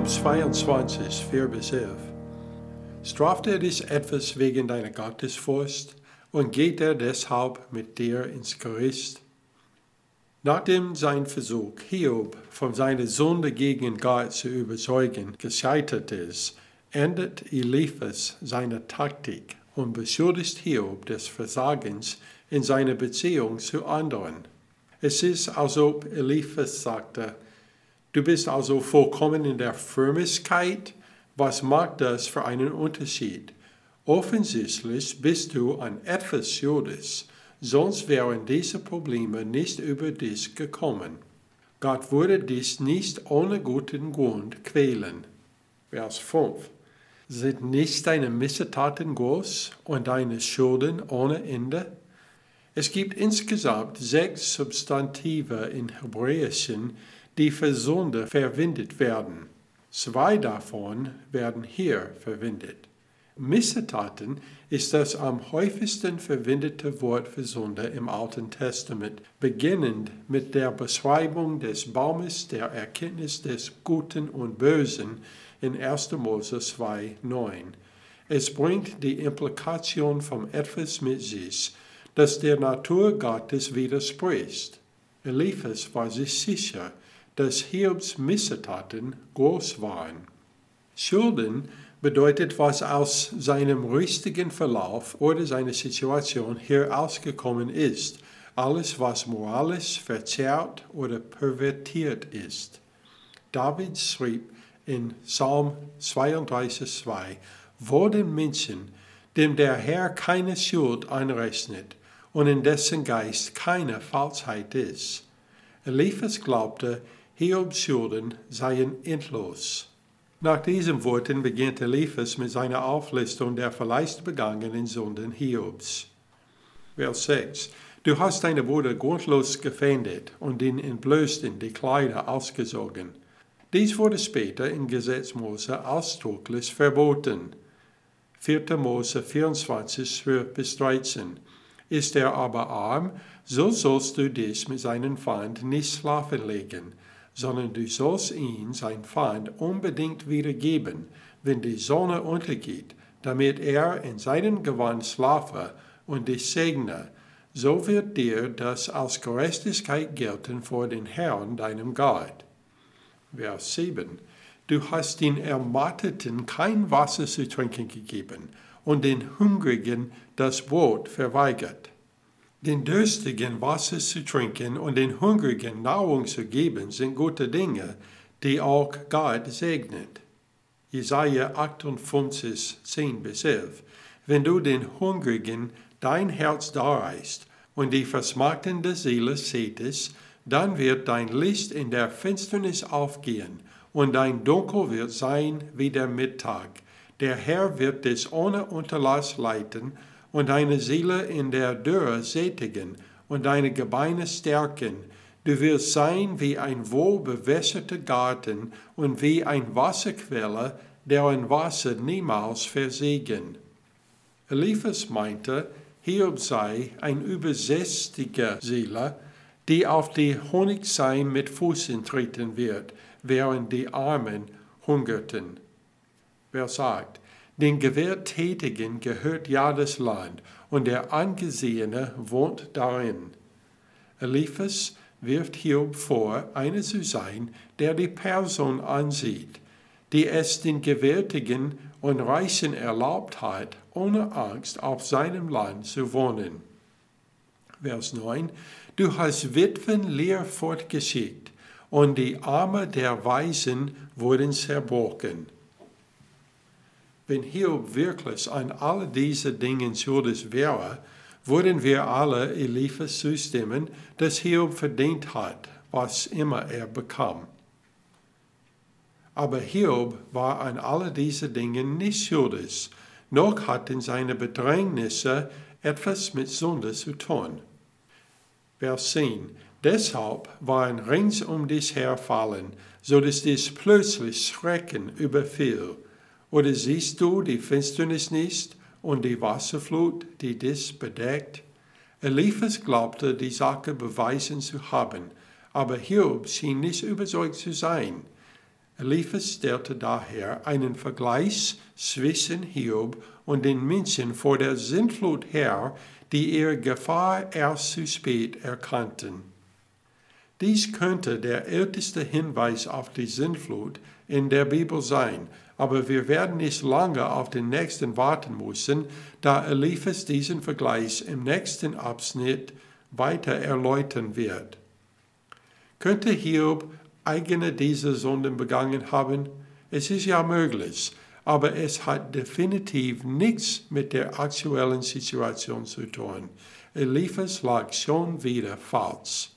Hiob 22, 4 bis 11. Straft er dich etwas wegen deiner Gottesfurcht und geht er deshalb mit dir ins Gericht? Nachdem sein Versuch, Hiob von seiner Sünde gegen Gott zu überzeugen, gescheitert ist, ändert Eliphas seine Taktik und beschuldigt Hiob des Versagens in seiner Beziehung zu anderen. Es ist, als ob Eliphas sagte, du bist also vollkommen in der Frömmigkeit, was macht das für einen Unterschied? Offensichtlich bist du an etwas schuldig, sonst wären diese Probleme nicht über dich gekommen. Gott würde dich nicht ohne guten Grund quälen. Vers 5. Sind nicht deine Missetaten groß und deine Schulden ohne Ende? Es gibt insgesamt sechs Substantive in Hebräischen, die für Sünde verwendet werden. Zwei davon werden hier verwendet. Missetaten ist das am häufigsten verwendete Wort für Sünde im Alten Testament, beginnend mit der Beschreibung des Baumes der Erkenntnis des Guten und Bösen in 1. Mose 2, 9. Es bringt die Implikation von etwas mit sich, das der Natur Gottes widerspricht. Eliphas war sich sicher, dass Hiobs Missetaten groß waren. Schulden bedeutet, was aus seinem richtigen Verlauf oder seiner Situation herausgekommen ist, alles, was moralisch verzerrt oder pervertiert ist. David schrieb in Psalm 32,2: Wo den Menschen, dem der Herr keine Schuld anrechnet, und in dessen Geist keine Falschheit ist. Eliphas glaubte, Hiobs Schulden seien endlos. Nach diesen Worten beginnt Eliphas mit seiner Auflistung der vielleicht begangenen Sünden Hiobs. Vers 6. Du hast deine Bruder grundlos gefändet und ihn entblößt in die Kleider ausgesogen. Dies wurde später im Gesetz Mose ausdrücklich verboten. 4. Mose 24, 12 bis 13. Ist er aber arm, so sollst du dich mit seinem Feind nicht schlafen legen, sondern du sollst ihn, sein Feind, unbedingt wiedergeben, wenn die Sonne untergeht, damit er in seinem Gewand schlafe und dich segne. So wird dir das als Gerechtigkeit gelten vor den Herrn, deinem Gott. Vers 7. Du hast den Ermatteten kein Wasser zu trinken gegeben und den Hungrigen das Brot verweigert. Den Durstigen Wasser zu trinken und den Hungrigen Nahrung zu geben sind gute Dinge, die auch Gott segnet. Jesaja 58, 10 bis 11. Wenn du den Hungrigen dein Herz darreichst und die versmachtende Seele sätest, dann wird dein Licht in der Finsternis aufgehen und dein Dunkel wird sein wie der Mittag der Herr wird dich ohne Unterlass leiten und deine Seele in der Dürre sättigen und deine Gebeine stärken. Du wirst sein wie ein wohlbewässerter Garten und wie ein Wasserquelle, deren Wasser niemals versiegen. Eliphas meinte, Hiob sei ein übersästiger Seele, die auf die Honigseim mit Füßen treten wird, während die Armen hungerten. Wer sagt, den Gewährtätigen gehört ja das Land und der Angesehene wohnt darin. Eliphas wirft Hiob vor, einer zu sein, der die Person ansieht, die es den Gewärtigen und Reichen erlaubt hat, ohne Angst auf seinem Land zu wohnen. Vers 9. Du hast Witwen leer fortgeschickt, und die Arme der Weisen wurden zerbrochen. Wenn Hiob wirklich an all diese Dinge schuldig wäre, würden wir alle Eliphas zustimmen, dass Hiob verdient hat, was immer er bekam. Aber Hiob war an all diese Dinge nicht schuldig, noch hatten seine Bedrängnisse etwas mit Sünde zu tun. Vers 10. Deshalb waren rings um dich herfallen, so dass dich plötzlich Schrecken überfiel oder siehst du die Finsternis nicht und die Wasserflut, die dich bedeckt? Eliphas glaubte, die Sache beweisen zu haben, aber Hiob schien nicht überzeugt zu sein. Eliphas stellte daher einen Vergleich zwischen Hiob und den Menschen vor der Sintflut her, die ihre Gefahr erst zu spät erkannten. Dies könnte der älteste Hinweis auf die Sintflut in der Bibel sein, aber wir werden nicht lange auf den nächsten warten müssen, da Eliphas diesen Vergleich im nächsten Abschnitt weiter erläutern wird. Könnte Hiob eigene diese Sünden begangen haben? Es ist ja möglich, aber es hat definitiv nichts mit der aktuellen Situation zu tun. Eliphas lag schon wieder falsch.